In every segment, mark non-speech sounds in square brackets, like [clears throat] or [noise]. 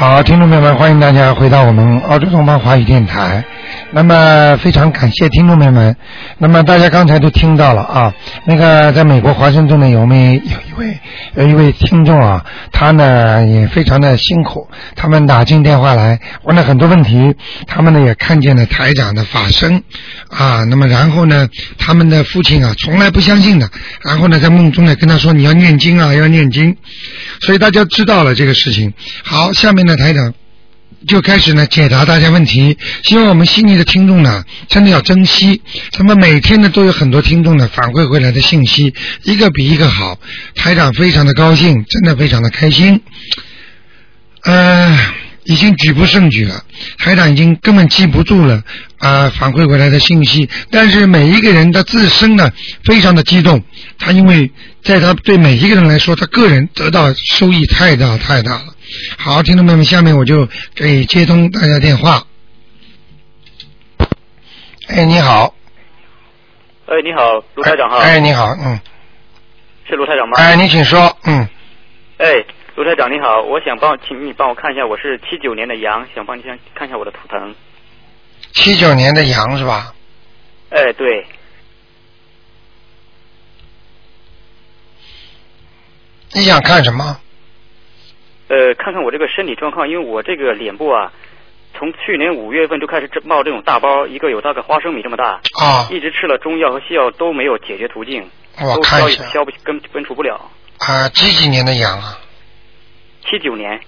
好，听众朋友们，欢迎大家回到我们澳洲东方华语电台。那么非常感谢听众朋友们。那么大家刚才都听到了啊，那个在美国华盛顿呢，有没有一位有一位听众啊，他呢也非常的辛苦，他们打进电话来问了很多问题，他们呢也看见了台长的法身啊，那么然后呢，他们的父亲啊从来不相信的，然后呢在梦中呢跟他说你要念经啊，要念经，所以大家知道了这个事情。好，下面呢台长。就开始呢解答大家问题，希望我们悉尼的听众呢真的要珍惜，咱们每天呢都有很多听众呢反馈回来的信息，一个比一个好，台长非常的高兴，真的非常的开心，呃，已经举不胜举了，台长已经根本记不住了啊、反馈回来的信息，但是每一个人的自身呢非常的激动，他因为在他对每一个人来说，他个人得到收益太大太大了。好，听众朋友们，下面我就给接通大家电话。哎，你好，哎，你好，卢台长哈。哎，你好，嗯，是卢台长吗？哎，你请说，嗯，哎，卢台长你好，我想帮，请你帮我看一下，我是七九年的羊，想帮你先看一下我的图腾。七九年的羊是吧？哎，对，你想看什么？呃，看看我这个身体状况，因为我这个脸部啊，从去年五月份就开始冒这种大包，一个有大概花生米这么大，啊，一直吃了中药和西药都没有解决途径，我都消看一下消不根根除不了。啊，几几年的羊啊？七九年，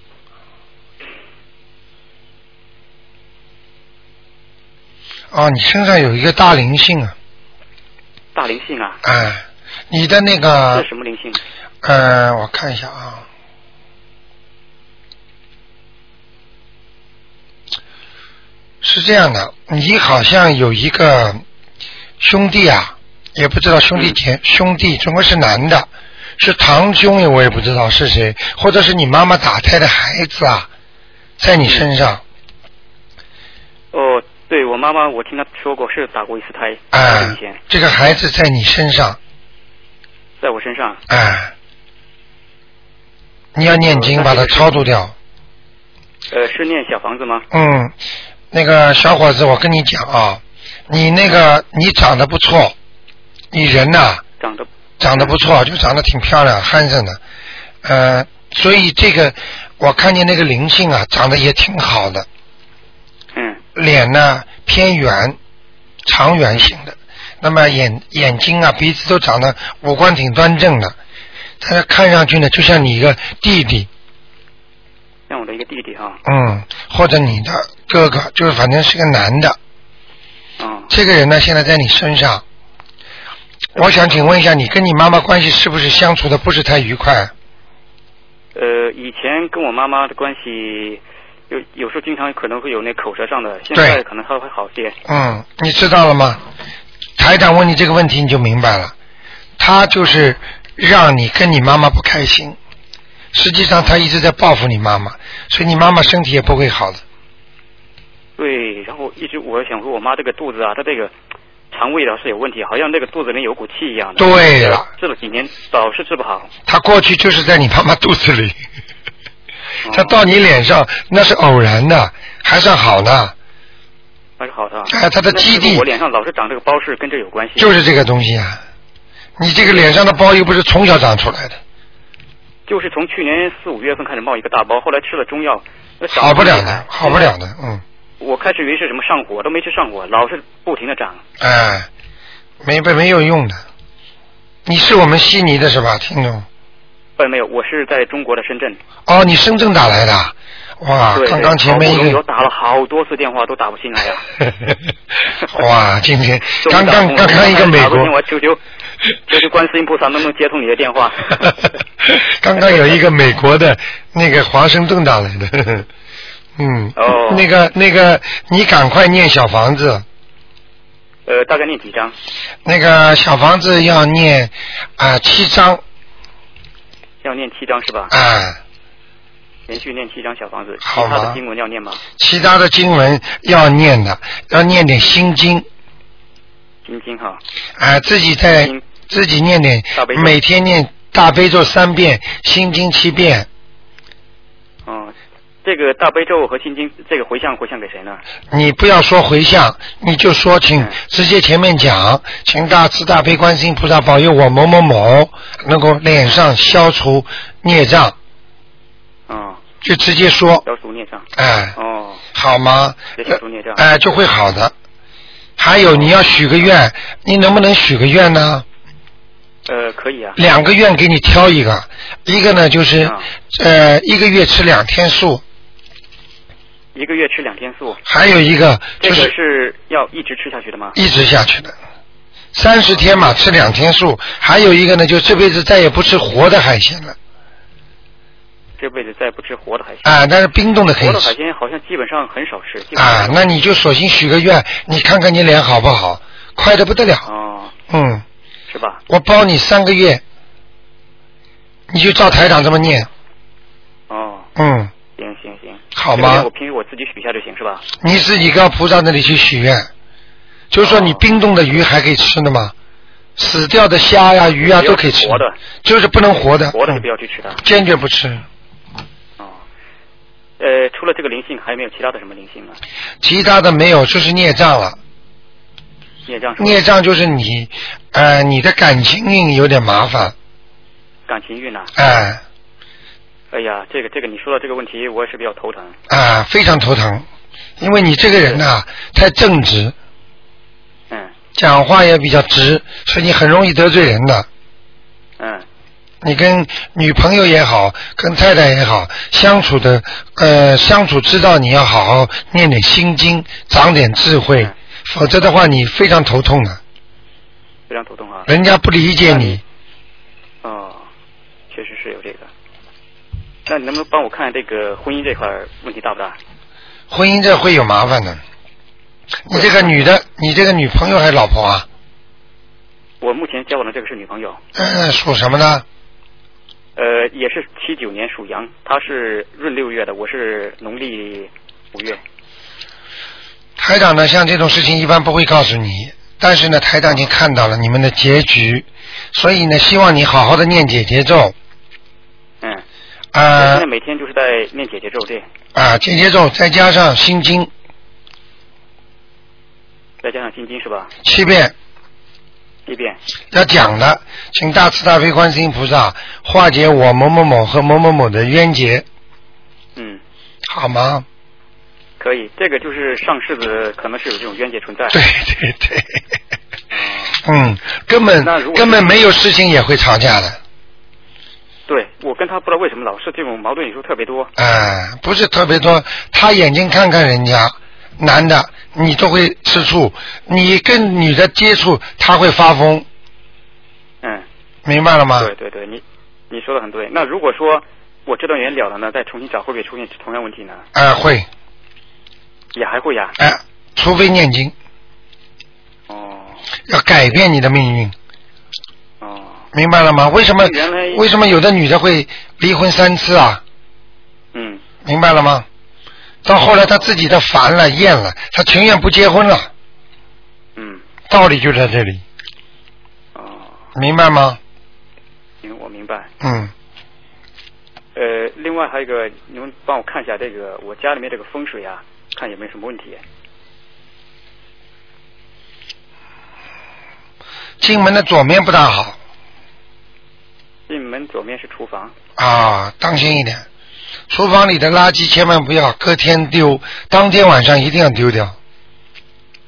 哦，你身上有一个大灵性啊，大灵性啊，哎，你的那个是什么灵性？呃，我看一下啊。是这样的，你好像有一个兄弟啊，也不知道兄弟姐、兄弟，总归是男的，是堂兄，我也不知道是谁，或者是你妈妈打胎的孩子啊，在你身上，哦，对我妈妈，我听她说过是打过一次胎，哎、以前这个孩子在你身上，在我身上。哎、你要念经把它超度掉。呃，是念小房子吗？嗯，那个小伙子，我跟你讲啊，你那个你长得不错，你人呐、长得长得不错，就长得挺漂亮、憨生的，呃，所以这个我看见那个灵性啊，长得也挺好的，嗯。脸呢偏圆，长圆形的，那么眼眼睛啊、鼻子都长得五官挺端正的，但是看上去呢，就像你一个弟弟，像我的一个弟弟哈。嗯，或者你的哥哥，就是反正是个男的。嗯，这个人呢，现在在你身上。我想请问一下，你跟你妈妈关系是不是相处的不是太愉快？呃，以前跟我妈妈的关系有有时候经常可能会有那口舌上的，现在可能还会好些。嗯，你知道了吗？台长问你这个问题，你就明白了。他就是让你跟你妈妈不开心，实际上他一直在报复你妈妈，所以你妈妈身体也不会好的。对，然后一直我想说，我妈这个肚子啊，她这个肠胃啊是有问题，好像那个肚子里有股气一样的。对了，治了几年，老是治不好。她过去就是在你妈妈肚子里，[laughs] 哦他到你脸上那是偶然的，还算好呢。还是好的。哎她的基地我脸上老是长这个包是跟这有关系。就是这个东西啊！你这个脸上的包又不是从小长出来的，就是从去年四五月份开始冒一个大包，后来吃了中药，好不了的，好不了。的，嗯，我开始以为是什么上火，都没吃上火，老是不停的长。哎，没没没有用的。你是我们悉尼的是吧，听众？呃，没有，我是在中国的深圳。哦，你深圳打来的啊？哇，对，刚刚前面一个，好不容易我打了好多次电话都打不进来呀。[laughs] 哇，今天刚刚刚刚一个美国我，求求求求观世音菩萨能不能接通你的电话？[laughs] 刚刚有一个美国的那个华盛顿打来的，嗯，哦那个那个，你赶快念小房子，呃，大概念几张？那个小房子要念啊、七张要念七张是吧？啊、连续念七张小房子，其好他的经文要念吗？其他的经文要念的，要念点心经，心经哈，啊、自己在自己念点每天念大悲咒三遍，心经七遍，哦，这个大悲咒和心经，这个回向回向给谁呢？你不要说回向，你就说请嗯直接前面讲，请大慈大悲观世音菩萨保佑我某某某能够脸上消除孽障，哦，就直接说，消除孽障。哎，哦，好吗？消除孽障。哎，就会好的。还有你要许个愿，你能不能许个愿呢？呃，可以啊。两个愿给你挑一个，一个呢就是啊呃一个月吃两天素，一个月吃两天素，还有一个这个就是是要一直吃下去的吗？一直下去的，三十天嘛吃两天素，还有一个呢就这辈子再也不吃活的海鲜了这辈子再不吃活的海鲜。啊，但是冰冻的可以活的海鲜好像基本上很少吃。啊那你就索性许个愿，你看看你脸好不好，快的不得了，哦，嗯，是吧？我包你三个月，你就照台长这么念，哦，嗯。好吗我？平时我自己许下就行是吧？你自己到菩萨那里去许愿，就是说你哦冰冻的鱼还可以吃的吗？死掉的虾呀、鱼啊都可以吃，活的，就是不能活的，活的不要去吃它。坚决不吃。哦，呃，除了这个灵性，还有没有其他的什么灵性呢？其他的没有，就是孽障了。孽障孽障就是你，呃，你的感情运有点麻烦，感情运呐、哎、哎呀，这个这个你说到这个问题，我也是比较头疼。啊、非常头疼，因为你这个人呐、太正直，嗯讲话也比较直，所以你很容易得罪人的。嗯你跟女朋友也好，跟太太也好，相处的呃相处之道，你要好好念点心经，长点智慧，嗯否则的话你非常头痛的，非常头痛啊。人家不理解你。哦，确实是有这个。那你能不能帮我看这个婚姻这块儿问题大不大？婚姻这会有麻烦的。你这个女的，你这个女朋友还是老婆啊？我目前交往的这个是女朋友，嗯，属什么呢？呃，也是七九年属羊，她是闰六月的，我是农历五月。台长呢，像这种事情一般不会告诉你，但是呢，台长已经看到了你们的结局，所以呢，希望你好好的念姐姐咒，嗯，我啊现在每天就是在念姐姐咒，对，啊，姐姐咒再加上心经再加上心经是吧？七遍，一遍。要讲的，请大慈大悲观世音菩萨化解我某某某和某某某的冤结，嗯，好吗？可以，这个就是上世子可能是有这种冤结存在。对对对，嗯，根本根本没有事情也会吵架的，对，我跟他不知道为什么老是这种矛盾，有时候特别多。哎、不是特别多，他眼睛看看人家男的，你都会吃醋，你跟女的接触，他会发疯，嗯，明白了吗？对对对，你你说的很对。那如果说我这段缘了了呢，再重新找，会不会出现同样问题呢？哎、会，也还会呀。哎、除非念经，哦要改变你的命运，哦，明白了吗？为什么为什么有的女的会离婚三次啊？嗯，明白了吗？到后来她自己的烦了厌了，她情愿不结婚了，嗯，道理就在这里，哦，明白吗？行，我明白。嗯，呃，另外还有一个，你们帮我看一下这个我家里面这个风水啊，看有没有什么问题。进门的左面不大好进门左面是厨房，啊，当心一点。厨房里的垃圾千万不要隔天丢，当天晚上一定要丢掉。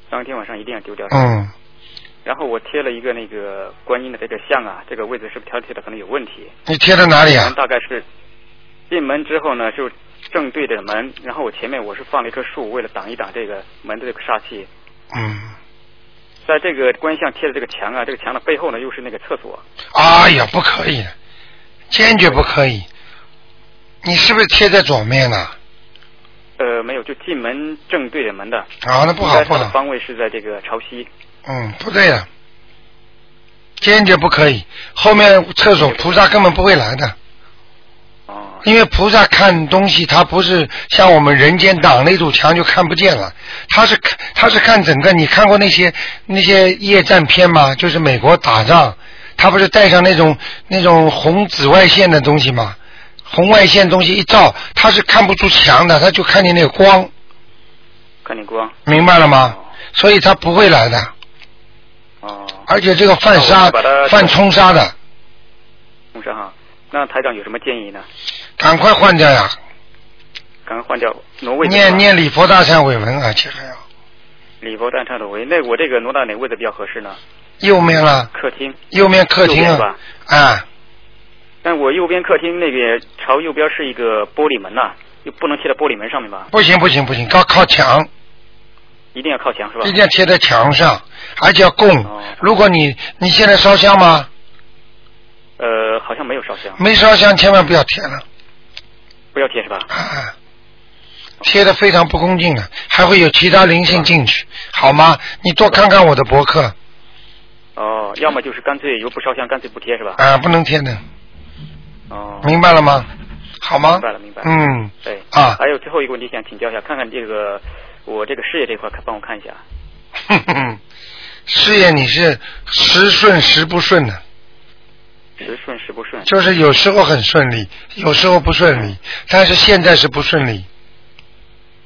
当天晚上一定要丢掉。嗯，然后我贴了一个那个观音的这个像啊，这个位置是不是调贴的可能有问题？你贴在哪里啊？大概是进门之后呢，就正对着门，然后我前面我是放了一棵树，为了挡一挡这个门的这个煞气。嗯，在这个观音像贴的这个墙啊，这个墙的背后呢又是那个厕所。哎呀，不可以，坚决不可以。你是不是贴在左面呢、呃，没有，就进门正对着门的。啊？那不好的方位是在这个朝西。嗯，不对的，坚决不可以。后面厕所菩萨根本不会来的，哦，因为菩萨看东西，他不是像我们人间挡了一堵墙就看不见了，他是看他是看整个。你看过那些那些夜战片吗？就是美国打仗，他不是带上那种那种红紫外线的东西吗？红外线东西一照，他是看不出墙的，他就看见那个光，看见光。明白了吗？哦所以他不会来的，哦，而且这个犯那杀犯冲杀的，红山哈。那台长有什么建议呢？赶快换掉呀！赶快换掉挪位。念念礼佛大忏悔文，啊，其实要礼佛大忏悔文，那我这个挪到哪个位置比较合适呢？右面了，客厅。右面客厅吧，啊，但我右边客厅那边朝右边是一个玻璃门呐、又不能贴在玻璃门上面吧？不行不行不行，靠靠墙，一定要靠墙是吧一？定要贴在墙上，而且要供哦。如果你你现在烧香吗？呃，好像没有烧香，没烧香，千万不要贴了不要贴是吧？啊！[laughs] 贴的非常不恭敬的，还会有其他灵性进去，好吗？你多看看我的博客哦，要么就是干脆又不烧香，干脆不贴是吧？啊，不能贴的，哦，明白了吗？好吗？明白了明白了嗯，对啊还有最后一个问题想请教一下，看看这个我这个事业这块，看帮我看一下。哼哼，事业你是时顺时不顺的，时顺时不顺，就是有时候很顺利，有时候不顺利，但是现在是不顺利。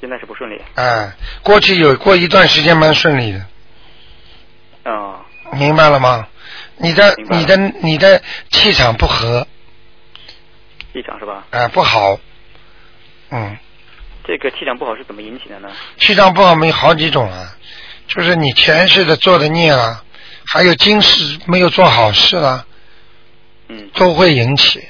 现在是不顺利。哎，过去有过一段时间蛮顺利的，哦，明白了吗？你的你的你的气场不合气场是吧？哎，不好，嗯，这个气场不好是怎么引起的呢？气场不好没有好几种啊，就是你前世的做的孽啊，还有今世没有做好事啦，嗯，都会引起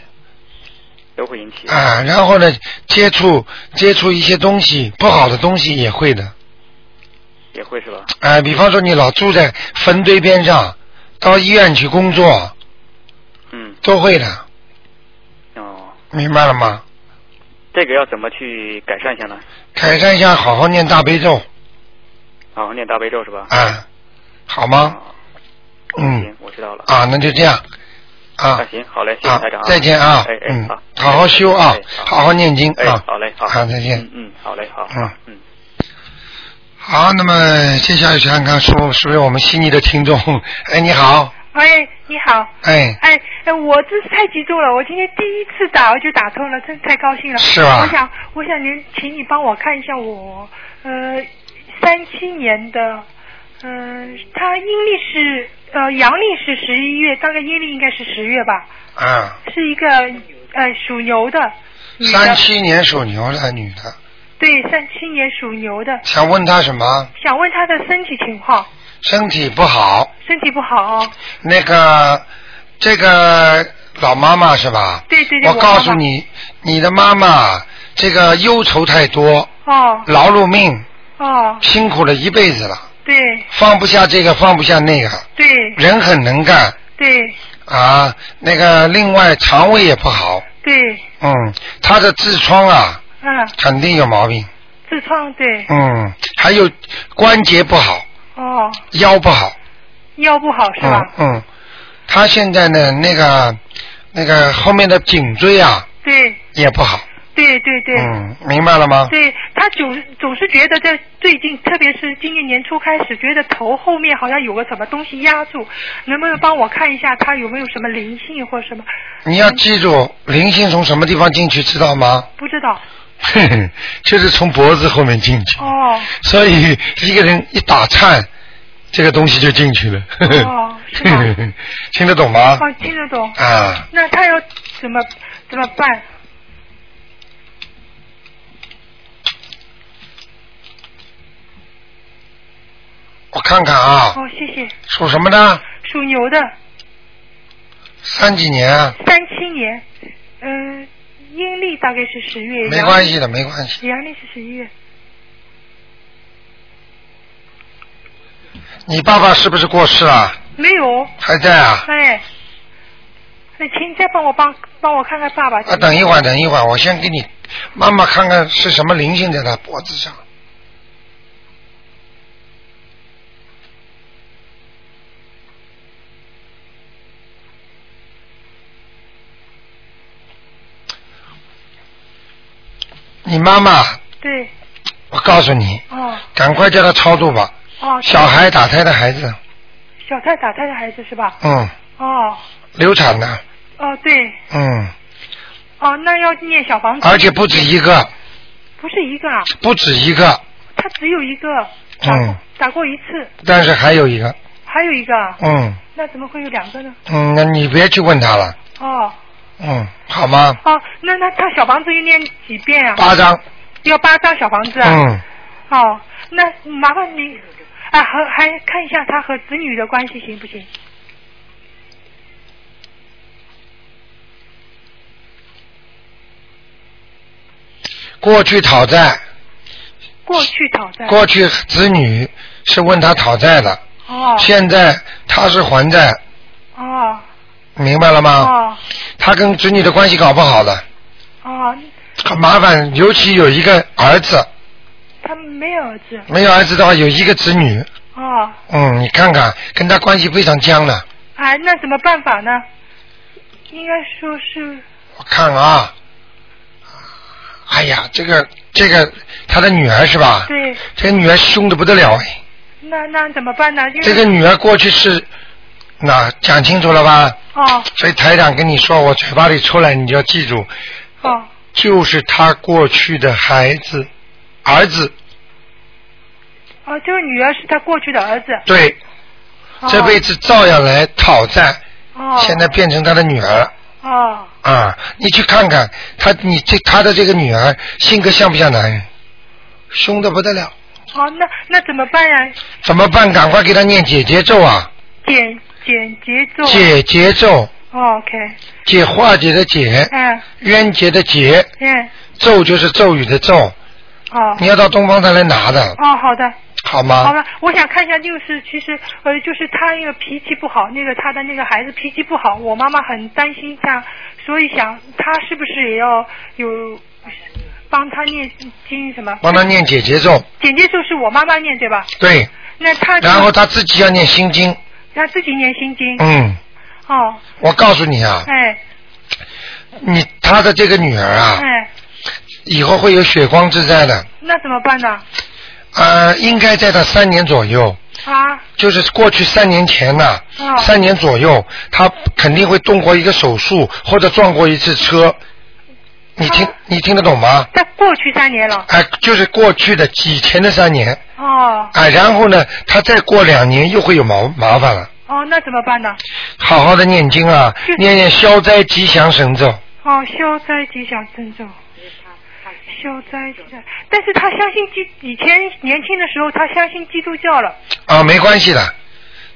都会引起。啊。然后呢，接触接触一些东西不好的东西也会的，也会是吧？啊，比方说你老住在坟堆边上，到医院去工作，嗯，都会的，哦，明白了吗？这个要怎么去改善一下呢？改善一下，好好念大悲咒好好念大悲咒是吧？啊，好吗？哦嗯，我知道了。啊，那就这样啊那行，好嘞，谢谢啊台长啊。，再见啊哎，哎，嗯好，，好好修啊哎，好好念经哎，啊，好嘞，好，好，再见嗯。嗯，好嘞，好，嗯嗯。好，那么接下来想看看是不是不是我们悉尼的听众？哎，你好，喂，你好。哎，哎，哎我真是太激动了！我今天第一次打我就打通了，真是太高兴了。是吧我想，我想您，请你帮我看一下我，呃，三七年的，嗯、他阴历是呃阳历是十一月，大概阴历应该是十月吧，啊，是一个呃属牛的。三七年属牛的女的，对，三七年属牛的，想问她什么？想问她的身体情况，身体不好，身体不好哦。那个这个老妈妈是吧？对对对，我告妈妈。诉你，你的妈妈这个忧愁太多，哦劳碌命，哦，辛苦了一辈子了，对。放不下这个，放不下那个，对。人很能干。对。啊。那个另外肠胃也不好，对，嗯，他的痔疮啊嗯，肯定有毛病，痔疮对，嗯，还有关节不好，哦，腰不好，腰不好是吧？嗯？嗯，她现在呢那个那个后面的颈椎啊对。也不好，对对对。嗯，明白了吗？对他总总是觉得在最近，特别是今年年初开始，觉得头后面好像有个什么东西压住，能不能帮我看一下他有没有什么灵性或什么？你要记住，灵性从什么地方进去，知道吗？不知道。[laughs] 就是从脖子后面进去。哦所以一个人一打颤，这个东西就进去了。哦 [laughs] 听得懂吗？哦，听得懂。啊，那他要怎么怎么办？我看看啊，哦，谢谢。属什么的？属牛的，三几年啊？三七年，嗯、阴历大概是十月。没关系的，没关系。阳历。是十一月。你爸爸是不是过世了？没有。还在啊？哎，那请再帮我帮帮我看看爸爸。啊，等一会儿，等一会儿，我先给你妈妈看看是什么灵性在他脖子上。你妈妈，对，我告诉你，哦。赶快叫她超度吧。哦。小孩打胎的孩子，小胎打胎的孩子是吧？嗯，哦。流产的，哦，对，嗯，哦，那要念小房子。而且不止一个，不是一个啊，不止一个，他只有一个。嗯，打过一次，但是还有一个，还有一个。啊，嗯。那怎么会有两个呢？嗯，那你别去问他了，哦嗯，好吗？哦，那那他小房子要念几遍啊？八张，要八张小房子啊？嗯，哦，那麻烦你啊，和还看一下他和子女的关系行不行？过去讨债，过去讨债。过去子女是问他讨债的，哦现在他是还债，哦明白了吗？哦。他跟子女的关系搞不好的，哦，很麻烦，尤其有一个儿子，他没有儿子。没有儿子的话有一个子女，哦，嗯，你看看跟他关系非常僵的，哎，那怎么办法呢？应该说是。我看啊，哎呀，这个这个他的女儿是吧？对，这个女儿凶的不得了哎，那那怎么办呢？这个女儿过去是，那讲清楚了吧？哦所以台长跟你说，我嘴巴里出来，你就要记住，哦就是他过去的孩子，儿子，哦，这个女儿是他过去的儿子。对，哦这辈子照样来讨债，哦现在变成他的女儿了。哦啊，你去看看他，你这他的这个女儿性格像不像男人？凶的不得了，哦，那那怎么办呀？怎么办？赶快给他念姐姐咒啊！减减节奏。解结咒，哦 OK，解化解的解，嗯冤结的结，嗯咒就是咒语的咒。哦你要到东方台来拿的，哦好的。好吗？好了，我想看一下，就是其实呃，就是他那个脾气不好，那个他的那个孩子脾气不好，我妈妈很担心他，所以想他是不是也要有帮他念经什么？帮他念解结咒，简介咒是我妈妈念对吧？对，那他然后他自己要念心经。他自己念心经。嗯，哦，我告诉你啊，哎你他的这个女儿啊，哎，以后会有血光之灾的。那怎么办呢？呃，应该在他三年左右，啊就是过去三年前呐、哦三年左右，他肯定会动过一个手术或者撞过一次车。你听哦你听得懂吗？在过去三年了。哎、就是过去的以前的三年，哦哎、然后呢，他再过两年又会有麻麻烦了。哦，那怎么办呢？好好的念经啊是，念念消灾吉祥神咒。哦，消灾吉祥神咒。消灾吉祥，但是他相信基，以前年轻的时候他相信基督教了。啊，没关系的，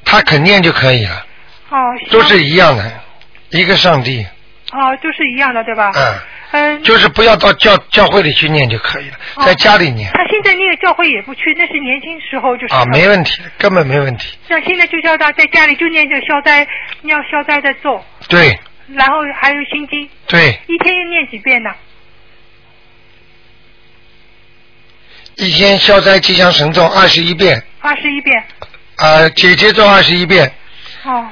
他肯念就可以了，哦，都是一样的，一个上帝，哦，都是一样的，对吧？嗯，嗯。就是不要到教教会里去念就可以了，哦在家里念他现在那个教会也不去，那是年轻时候就是。啊，没问题，根本没问题，那现在就叫他在家里就念这消灾，要消灾的咒，对然后还有心经，对，一天要念几遍呢？一天消灾吉祥神咒二十一遍，二十一遍。啊，姐姐咒二十一遍，哦，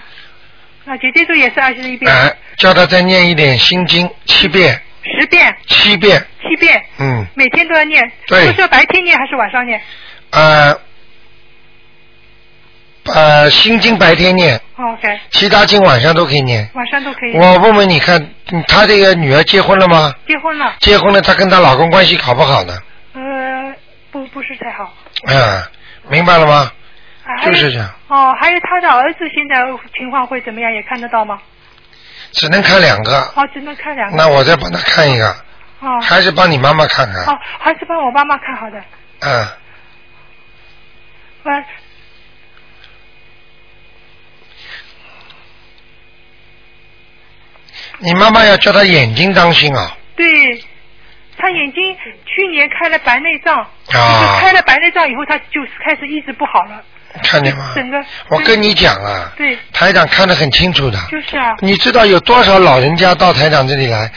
那姐姐咒也是二十一遍，哎、叫他再念一点心经七遍，十遍，七遍，七遍，嗯，每天都要念。对都是要白天念还是晚上念？呃，呃，心经白天念，哦 OK，其他经晚上都可以念。晚上都可以。我问问你看，嗯他这个女儿结婚了吗？结婚了，结婚了，她跟她老公关系好不好呢？呃，不不是太好。嗯，明白了吗？啊就是这样，哦，还有他的儿子现在情况会怎么样？也看得到吗？只能看两个。哦，只能看两个。那我再帮他看一个，哦还是帮你妈妈看看。哦，还是帮我妈妈看好的。嗯，喂，你妈妈要叫他眼睛当心啊。对，他眼睛去年开了白内障，啊就是开了白内障以后，他就开始一直不好了。看见吗？整个？我跟你讲啊，对，台长看得很清楚的。就是啊，你知道有多少老人家到台长这里来，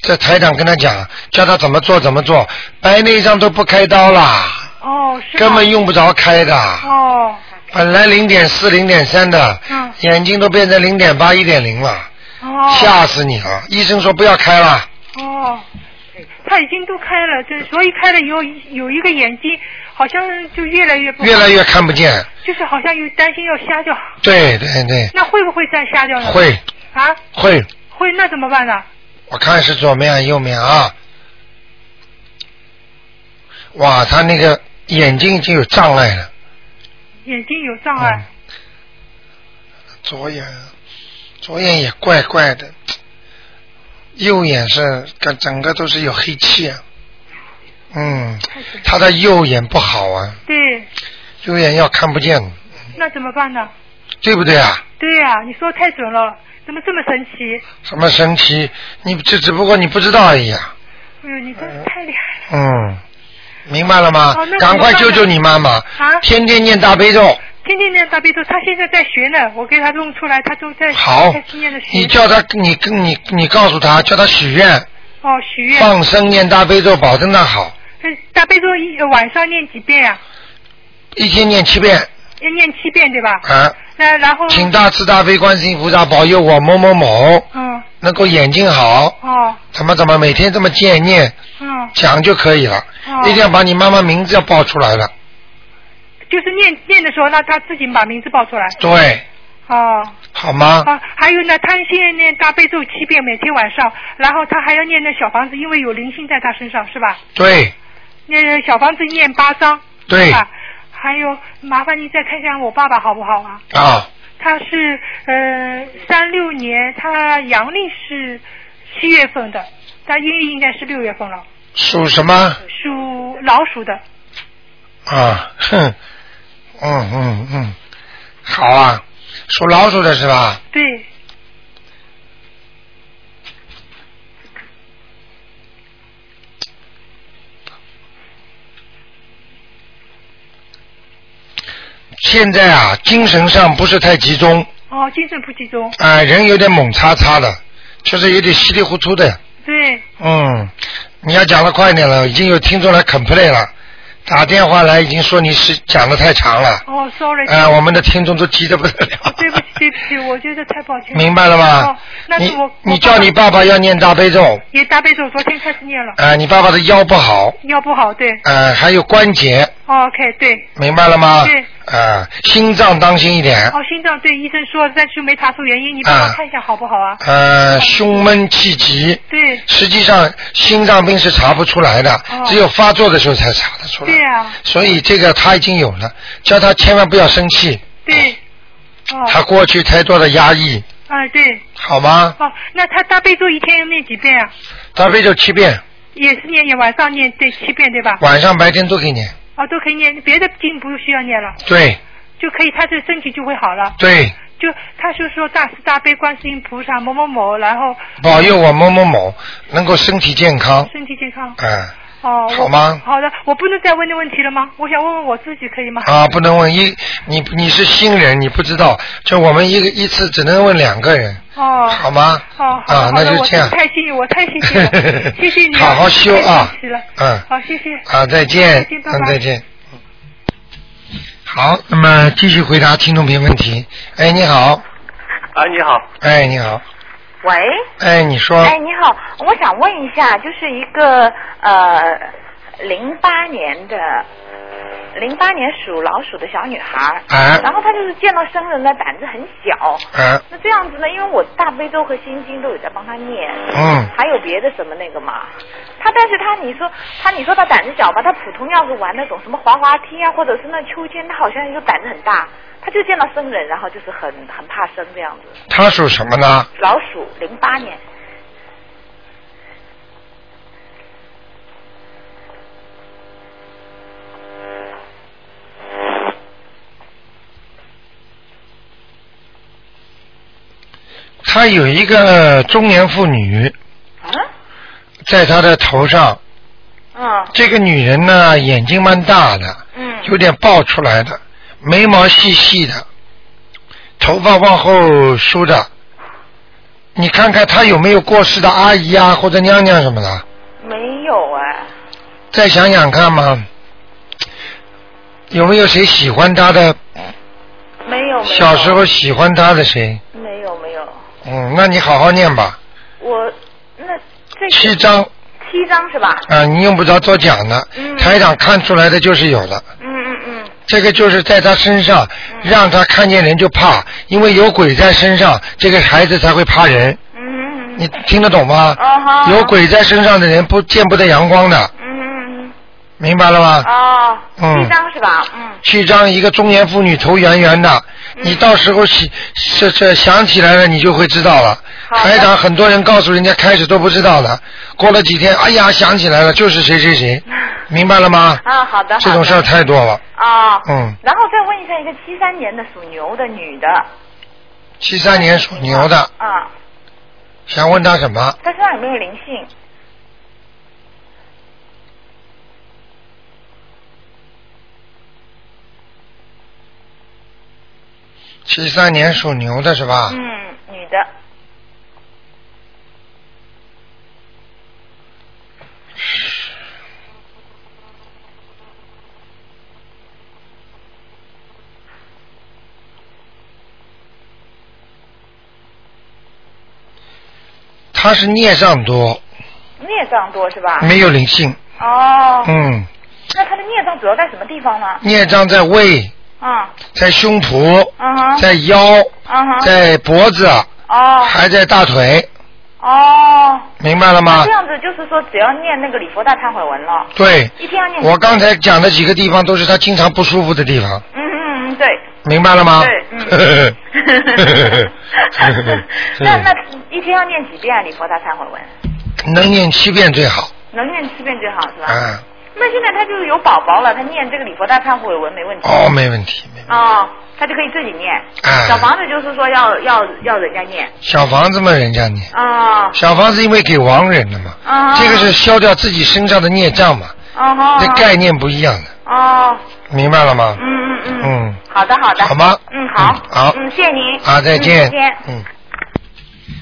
在台长跟他讲，教他怎么做怎么做，白内障都不开刀啦，哦，是根本用不着开的。哦，本来零点四、零点三的，嗯。眼睛都变成零点八、一点零了，哦，吓死你了！医生说不要开了，哦，他已经都开了，这所以开了以后有一个眼睛好像就越来越不越来越看不见。就是好像有担心要瞎掉，对对对，那会不会再瞎掉呢？会啊，会，会那怎么办呢？我看是左面还是右面啊？哇，他那个眼睛已经有障碍了。眼睛有障碍。嗯左眼，左眼也怪怪的，右眼是整整个都是有黑气啊。嗯，他的右眼不好啊，对，右眼要看不见，那怎么办呢？对不对啊？对呀、你说太准了，怎么这么神奇？什么神奇？你这只不过你不知道而已啊。哎呦，你真是太厉害了！嗯，明白了吗哦？赶快救救你妈妈！啊天天念大悲咒，天天念大悲咒，他现在在学呢，我给他弄出来，他都在好。你叫他，你跟你你告诉他，叫他许愿，哦，许愿。放生念大悲咒，保证他好，嗯大悲咒一呃晚上念几遍呀、一天念七遍要念七遍对吧？啊。那然后。请大慈大悲观世音菩萨保佑我某某某嗯能够眼睛好，哦怎么怎么每天这么见念嗯，讲就可以了，哦一定要把你妈妈名字要报出来了。就是念念的时候，让他自己把名字报出来。对，哦。好吗？啊，还有呢，他现在念大悲咒七遍，每天晚上，然后他还要念那小房子，因为有灵性在他身上，是吧？对那小房子念八张，对吧？还有，麻烦您再看一下我爸爸好不好啊？啊，他是呃三六年，他阳历是七月份的，他阴历应该是六月份了，属什么属老鼠的。啊？哼，嗯嗯嗯，好啊，属老鼠的是吧？对，现在啊，精神上不是太集中，哦，精神不集中，啊、人有点猛叉叉的，就是有点稀里糊涂的。对，嗯，你要讲的快一点了，已经有听众来 complain 了，打电话来已经说你是讲的太长了，哦，sorry，啊、我们的听众都急得不得了。对不起，对不起，我觉得太抱歉。明白了吗？哦，那我你叫你爸爸要念大悲咒，也大悲咒，昨天开始念了，啊、你爸爸的腰不好，腰不好，对、呃，还有关节，哦、，OK，对，明白了吗？对。啊、心脏当心一点，哦，心脏对医生说，但是没查出原因，你帮啊我看一下好不好啊？呃，胸闷气急。对，实际上，心脏病是查不出来的，哦只有发作的时候才查得出来。对啊，所以这个他已经有了，叫他千万不要生气，对，哦，他过去太多的压抑，啊，对，好吗？哦，那他大悲咒一天要念几遍啊？大悲咒七遍，也是念，也晚上念对七遍对吧？晚上白天都可以念。哦，都可以念，别的经不需要念了，对就可以，他这身体就会好了。对，就他就说大慈大悲观世音菩萨某某某，然后保佑我某某某能够身体健康，身体健康。嗯。哦，好吗好的，我不能再问那问题了吗？我想问问我自己，可以吗？啊，不能问一，你你是新人，你不知道，就我们一个一次只能问两个人，哦，好吗？哦，好的啊，好的，我那就这样。太幸运，我太幸运了，[laughs] 谢谢你啊，好好修啊嗯好，谢谢，啊，再见再见，嗯，再见。好，那么继续回答听众朋友问题。哎，你好，哎，你好，哎，你好，喂，哎，你说，哎，你好，我想问一下，就是一个呃零八年的零八年属老鼠的小女孩，哎然后她就是见到生人呢胆子很小，哎，那这样子呢，因为我大悲咒和心经都有在帮她念，嗯，还有别的什么那个嘛？她但是她你说她你说她胆子小吧？她普通要是玩那种什么滑滑梯啊，或者是那秋千，她好像就胆子很大。她就见到生人，然后就是很很怕生这样子。他属什么呢？老鼠零八年，他有一个中年妇女啊，在他的头上，嗯。这个女人呢眼睛蛮大的，嗯，有点爆出来的，眉毛细细的，头发往后梳着。你看看他有没有过世的阿姨啊，或者娘娘什么的？没有哎，再想想看嘛，有没有谁喜欢他的？没有，小时候喜欢他的谁？没有没有，嗯，那你好好念吧，我那这个七章七张是吧？啊，你用不着多讲的，嗯台长看出来的就是有的。这个就是在他身上，让他看见人就怕，因为有鬼在身上，这个孩子才会怕人。你听得懂吗？有鬼在身上的人不见不得阳光的。明白了吗？哦。嗯七张是吧？嗯。七张一个中年妇女头圆圆的，嗯你到时候想这这想起来了，你就会知道了。台长很多人告诉人家开始都不知道的，过了几天，哎呀想起来了，就是谁谁谁，[laughs] 明白了吗？啊，好的。这种事儿太多了。啊。嗯，然后再问一下一个七三年的属牛的女的。七三年属牛的，啊，想问他什么？她身上有没有灵性？七三年属牛的是吧？嗯，女的。他是孽障多，孽障多是吧？没有灵性。哦。嗯，那他的孽障主要在什么地方呢？孽障在胃，嗯在胸脯，嗯哼。在腰，嗯哼。在脖子，哦还在大腿，哦。明白了吗这？样子就是说，只要念那个礼佛大忏悔文了，对，一天要念。我刚才讲的几个地方都是他经常不舒服的地方，嗯嗯嗯，对。明白了吗？对，嗯。[laughs] 那那一天要念几遍啊？礼佛大忏悔文？[laughs] 能念七遍最好。能念七遍最好是吧？啊，那现在他就是有宝宝了，他念这个礼佛大忏悔文没问题。哦，没问题，没问题。哦，他就可以自己念。哎小房子就是说要要要人家念。小房子嘛，人家念。哦。小房子因为给亡人的嘛，哦。这个是消掉自己身上的孽障嘛，哦吼。这概念不一样的，哦。明白了吗？嗯嗯嗯。嗯。好的好的。好吗嗯好。嗯好嗯，谢谢您。啊，再见。嗯再见。嗯。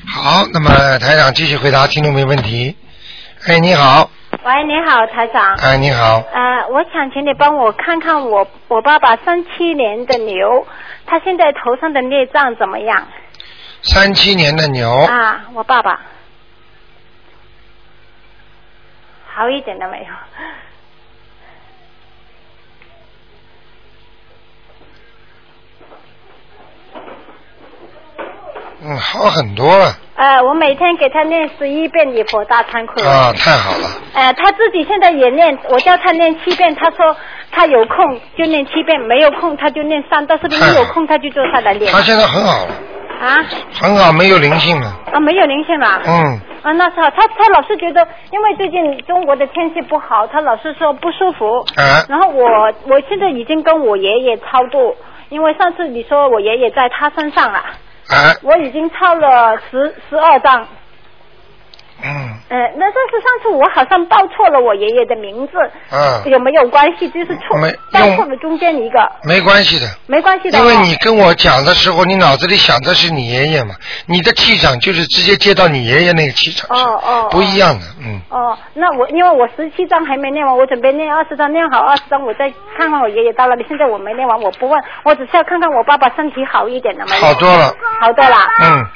好，那么台长继续回答听众没问题。哎，你好，喂，你好，台长。哎，你好，呃，我想请你帮我看看我我爸爸三七年的牛，他现在头上的孽障怎么样？三七年的牛，啊，我爸爸好一点了没有？嗯，好很多了呃，我每天给他念十一遍礼佛大忏悔文。啊，太好了，呃，他自己现在也念，我叫他念七遍，他说他有空就念七遍，没有空他就念三，但是太好一有空他就坐下来念。他现在很好了，啊很好，没有灵性了，啊，没有灵性了。嗯，啊，那是好。他他老是觉得，因为最近中国的天气不好，他老是说不舒服。啊，然后我我现在已经跟我爷爷超度，因为上次你说我爷爷在他身上了，我已经抄了十十二张。嗯，呃，那但是上次我好像报错了我爷爷的名字，嗯，有没有关系？就是错没报错了中间一个，没关系的。没关系的、哦。因为你跟我讲的时候，你脑子里想的是你爷爷嘛，你的气场就是直接接到你爷爷那个气场上，哦哦不一样的，嗯，哦，那我因为我十七章还没念完，我准备念二十章，念好二十章，我再看看我爷爷到那里。现在我没念完，我不问，我只是要看看我爸爸身体好一点了没有？好多了，好多了。嗯，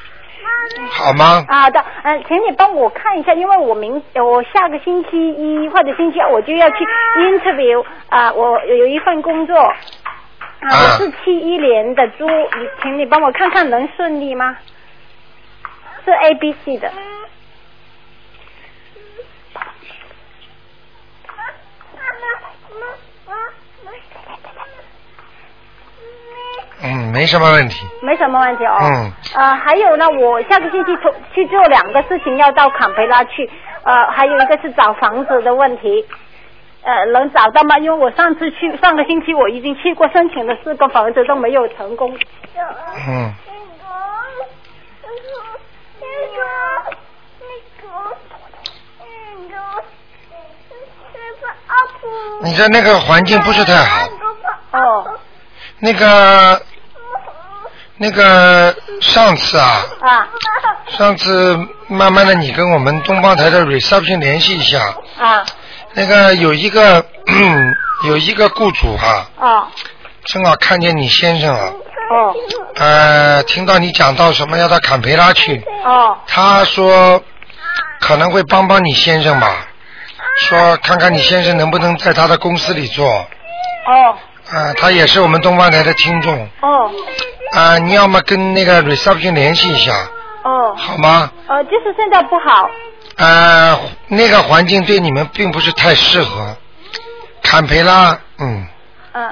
好吗？好的，嗯、请你帮我看一下，因为我明我下个星期一或者星期二我就要去 interview 啊、我有一份工作，啊、啊我是七一年的猪，你请你帮我看看能顺利吗？是 A B C 的。嗯，没什么问题，没什么问题哦。嗯。呃，还有呢，我下个星期去去做两个事情，要到坎培拉去。呃，还有一个是找房子的问题。呃，能找到吗？因为我上次去上个星期我已经去过申请了四个房子都没有成功。嗯，你这那个环境不是太好，哦那个那个上次啊，啊。上次慢慢的你跟我们东方台的 reception 联系一下，啊。那个有一个 [clears throat] 有一个雇主啊，啊正好看见你先生啊，哦。呃，听到你讲到什么要到坎培拉去，哦。他说可能会帮帮你先生吧，说看看你先生能不能在他的公司里做，哦啊、他也是我们东方台的听众，哦啊、你要么跟那个 reception 联系一下，哦，好吗？呃，就是现在不好。呃，那个环境对你们并不是太适合。坎培拉，嗯，嗯。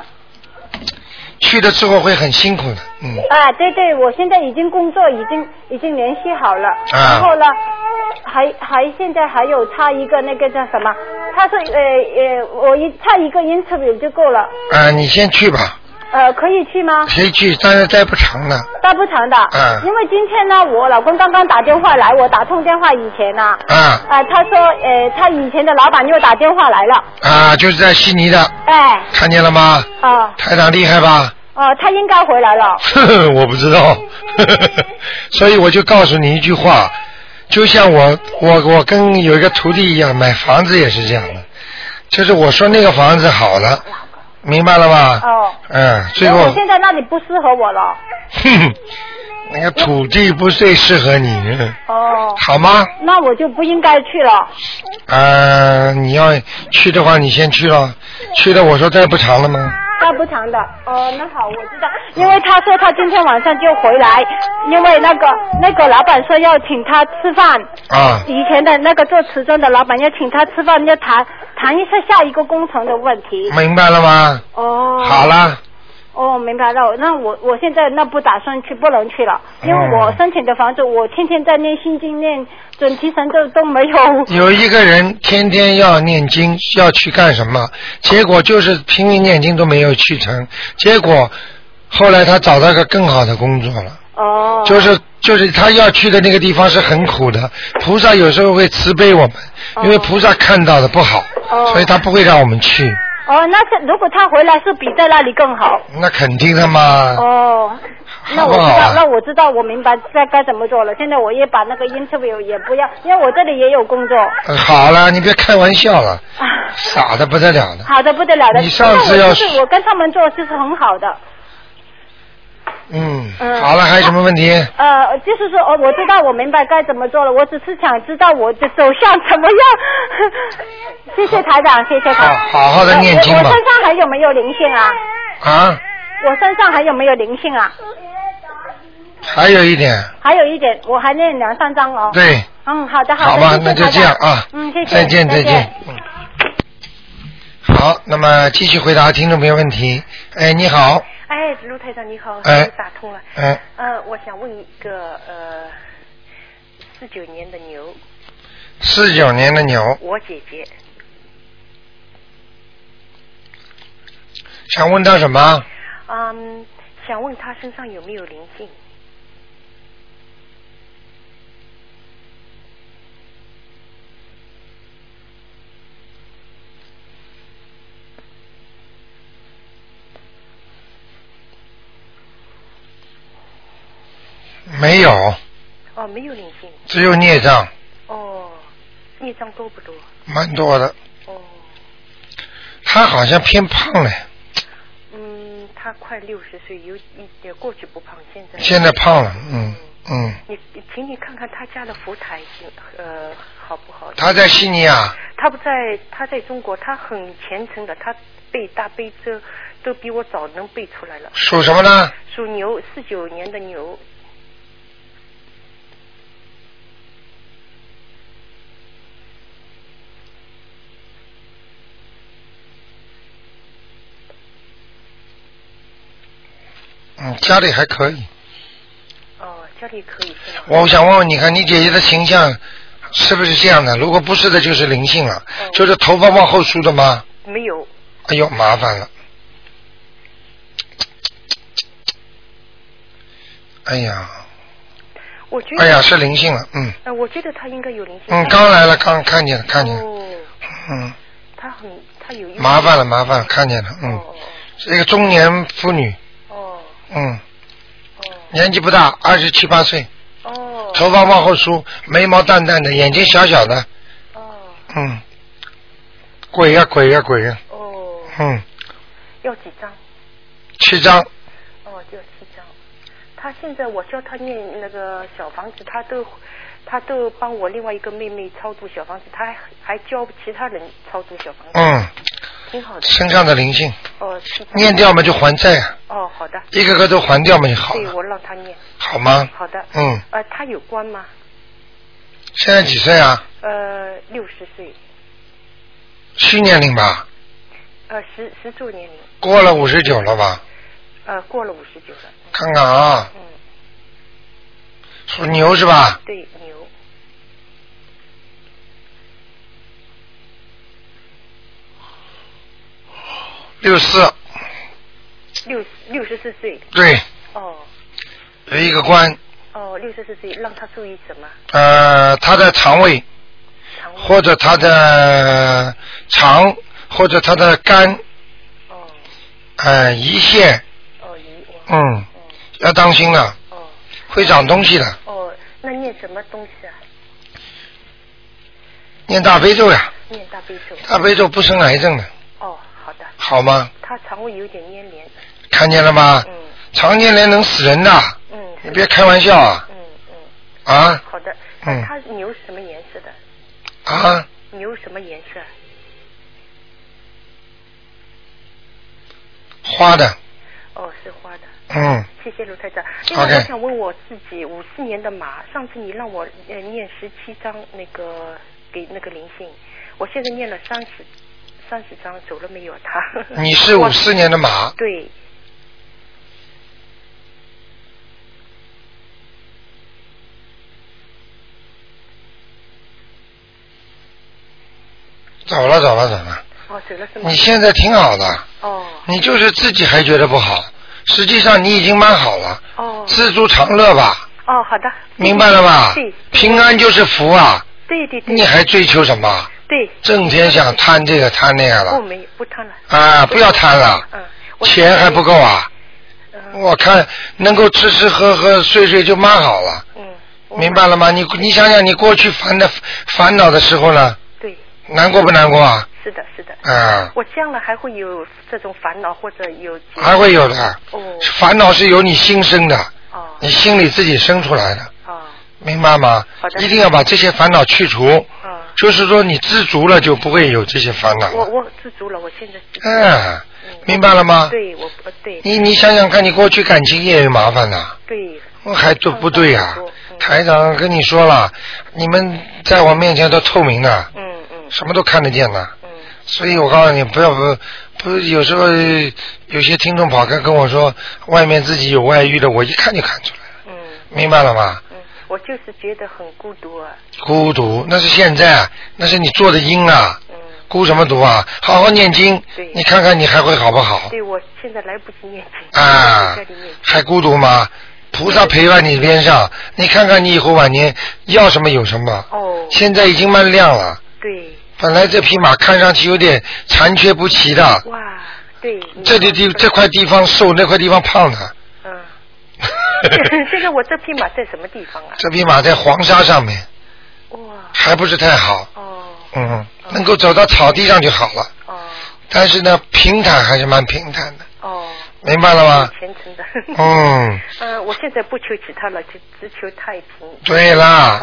去了之后会很辛苦的，嗯。啊，对对，我现在已经工作，已经已经联系好了。啊然后呢，还还现在还有差一个那个叫什么？他说呃呃，我一差一个 interview 就够了。啊，你先去吧，呃，可以去吗？可以去？但是待不长的，待不长的。嗯因为今天呢，我老公刚刚打电话来，我打通电话以前呢，啊啊，他说呃，他以前的老板又打电话来了，啊，就是在悉尼的，哎，看见了吗？啊，台长厉害吧？哦、他应该回来了。[laughs] 我不知道，[laughs] 所以我就告诉你一句话，就像我我我跟有一个徒弟一样，买房子也是这样的，就是我说那个房子好了，明白了吧？哦。嗯，最后我现在那里不适合我了。哼哼，那个土地不最适合你，哦。好吗？那我就不应该去了。呃，你要去的话，你先去了，去了我说再不长了吗？大不长的。哦，那好，我知道。[laughs] 因为他说他今天晚上就回来，因为那个那个老板说要请他吃饭。啊以前的那个做瓷砖的老板要请他吃饭，要谈谈一下下一个工程的问题。明白了吗？哦。好了，哦，明白了。那我我现在那不打算去，不能去了，因为我申请的房子，我天天在念心经、念准提神咒都没有。有一个人天天要念经，要去干什么？结果就是拼命念经都没有去成，结果后来他找到个更好的工作了。哦。就是就是他要去的那个地方是很苦的，菩萨有时候会慈悲我们，因为菩萨看到的不好，哦所以他不会让我们去。哦，那是如果他回来是比在那里更好。那肯定的嘛。哦，那我知道，好好啊那我知道，我明白该该怎么做了。现在我也把那个 interview 也不要，因为我这里也有工作。呃好了，你别开玩笑了，啊，傻的不得了的。好的不得了的。你上次要是我跟他们做就是很好的。嗯，嗯好了，还有什么问题？呃，就是说，哦，我知道，我明白该怎么做了。我只是想知道我的走向怎么样。[laughs] 谢谢台长，谢谢台。好好好的念经吧呃我我身上还有没有灵性啊？啊，我身上还有没有灵性啊？还有一点，还有一点，我还念两三张哦。。对，嗯，好的，好的。好吧，那就这样啊。嗯，谢谢。再见，再再见。嗯。好，那么继续回答听众朋友问题。哎，你好，哎，卢台长你好，哎打通了。哎，呃，我想问一个呃，四九年的牛，四九年的牛，我姐姐，想问他什么？嗯，想问她身上有没有灵性？没有，哦，没有灵性。只有孽障，哦，孽障多不多？蛮多的。哦，他好像偏胖了，嗯，他快六十岁，有一点过去不胖，现在现在胖了，嗯嗯。你你请你看看他家的福台行呃好不好？他在悉尼啊，他不在，他在中国，他很虔诚的，他背大悲咒都比我早能背出来了。属什么呢？属牛，四九年的牛。嗯，家里还可以。哦，家里可以是吗？我想问问你看，你姐姐的形象是不是这样的？如果不是的，就是灵性了，哦就是头发往后梳的吗？没有，哎呦，麻烦了。哎呀，我觉得。哎呀，是灵性了，嗯呃，我觉得他应该有灵性。嗯，刚来了，刚看见了，看见了，哦，嗯，他很，他有。麻烦了，麻烦了，看见了，嗯，哦是一个中年妇女，哦嗯，哦。年纪不大，二十七八岁，哦。哦头发往后梳，眉毛淡淡的，眼睛小小的，哦。嗯，鬼呀、鬼呀、鬼呀、哦，嗯，要几张？七张，哦，就七张。他现在我教他念那个小房子，他都他都帮我另外一个妹妹超度小房子，他还还教其他人超度小房子。嗯，挺好的。身上的灵性，哦，念掉嘛就还债啊，哦，好的。一个个都还掉嘛就好对，我让他念。好吗？好的。嗯，呃，他有关吗？现在几岁啊？呃，六十岁，虚年龄吧，呃，十十周年龄，过了五十九了吧？呃，过了五十九了。看看啊，嗯，属牛是吧？对，牛。六四，六六十四岁。对，哦有一个官，哦，六十四岁，让他注意什么？呃，他的肠胃肠胃。或者他的肠或者他的肝，哦呃，胰腺，哦，胰。嗯，哦要当心了，哦会长东西的，哦，那念什么东西啊？念大悲咒呀，念大悲咒。大悲咒不生癌症的，哦，好吗？他肠胃有点粘连。看见了吗？嗯肠粘连能死人的，嗯。你别开玩笑啊！嗯嗯，啊好的。嗯他牛是什么颜色的？啊！牛什么颜色？花的，哦，是花的。嗯，谢谢卢台长。另外我想问我自己，五四年的马，上次你让我呃念十七章那个给那个灵性，我现在念了三十三十张，走了没有他？你是五四年的马，[laughs] 对，走了走了走了，哦，走了是吗？你现在挺好的，哦你就是自己还觉得不好，实际上你已经蛮好了，哦知足常乐吧，哦，好的。明白了吧对？平安就是福啊，对对对。你还追求什么？对。整天想贪这个贪那个了不没不贪了。啊！不要贪了，嗯。钱还不够啊！嗯我看能够吃吃喝喝睡睡就蛮好了，嗯。明白了吗？你你想想，你过去烦的烦恼的时候呢，对，难过不难过啊？是的，是的。啊，我将来还会有这种烦恼或者有。还会有的。哦。烦恼是由你心生的，哦你心里自己生出来的，哦明白吗好？的一定要把这些烦恼去除，哦。就是说你知足了，就不会有这些烦恼了。我我知足了，我现在知足。嗯，嗯明白了吗？对，我呃对你你想想看，你过去感情也有麻烦呐，对。我还对不对呀、嗯台长跟你说了，你们在我面前都透明的，嗯嗯什么都看得见的。嗯所以我告诉你，不要不不，有时候有些听众跑开跟我说，外面自己有外遇的，我一看就看出来了，嗯明白了吗？嗯，我就是觉得很孤独啊。孤独那是现在，那是你做的因啊，嗯。孤什么独啊？好好念经对，你看看你还会好不好？对，我现在来不及念经。啊还孤独吗？菩萨陪伴你边上，你看看你以后晚年要什么有什么。哦。现在已经蛮亮了，对，本来这匹马看上去有点残缺不齐的，哇，对。这里地这块地方瘦，那块地方胖的。嗯。[laughs] 现在我这匹马在什么地方啊？这匹马在黄沙上面，哇。还不是太好。哦嗯，能够走到草地上就好了。哦但是呢，平坦还是蛮平坦的，哦。明白了吗？虔诚的。嗯，嗯，[laughs] 我现在不求其他了，就只求太平。对啦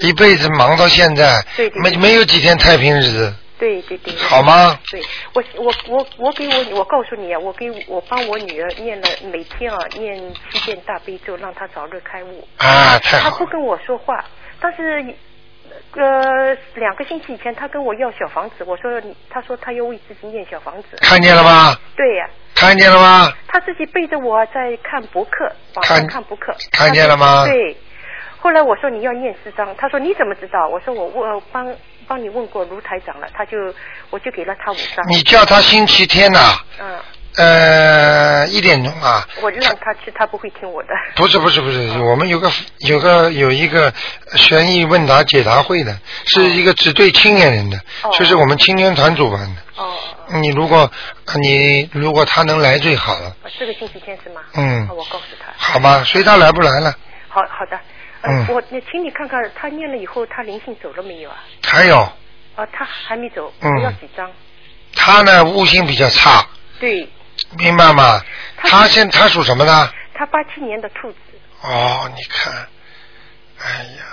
一辈子忙到现在没没有几天太平日子，对对对。好吗？对，我我我我给我我告诉你啊，我给我帮我女儿念了每天啊念七遍大悲咒，让她早日开悟。啊，太好，她不跟我说话，但是呃两个星期以前她跟我要小房子，我说你她说她要为自己念小房子。看见了吗？对呀、看见了吗？她自己背着我在看博客，网上看看博客。看见了吗对。后来我说你要念四张，她说你怎么知道？我说我我帮帮你问过卢台长了，他就我就给了他五张。你叫他星期天呐、嗯。呃，一点钟啊。我让他去，他不会听我的。不是不是不是，我们有个有个有一个悬疑问答解答会的，是一个只对青年人的，哦就是我们青年团主办的。哦，你如果你如果他能来最好了，这个星期天是吗？嗯哦我告诉他。好吧？随他来不来了。好好的。呃嗯我那请你看看他念了以后，他灵性走了没有啊？还有啊，他还没走，嗯我要几张？他呢，悟性比较差，对，明白吗？他他现他属什么呢？他八七年的兔子。哦，你看，哎呀，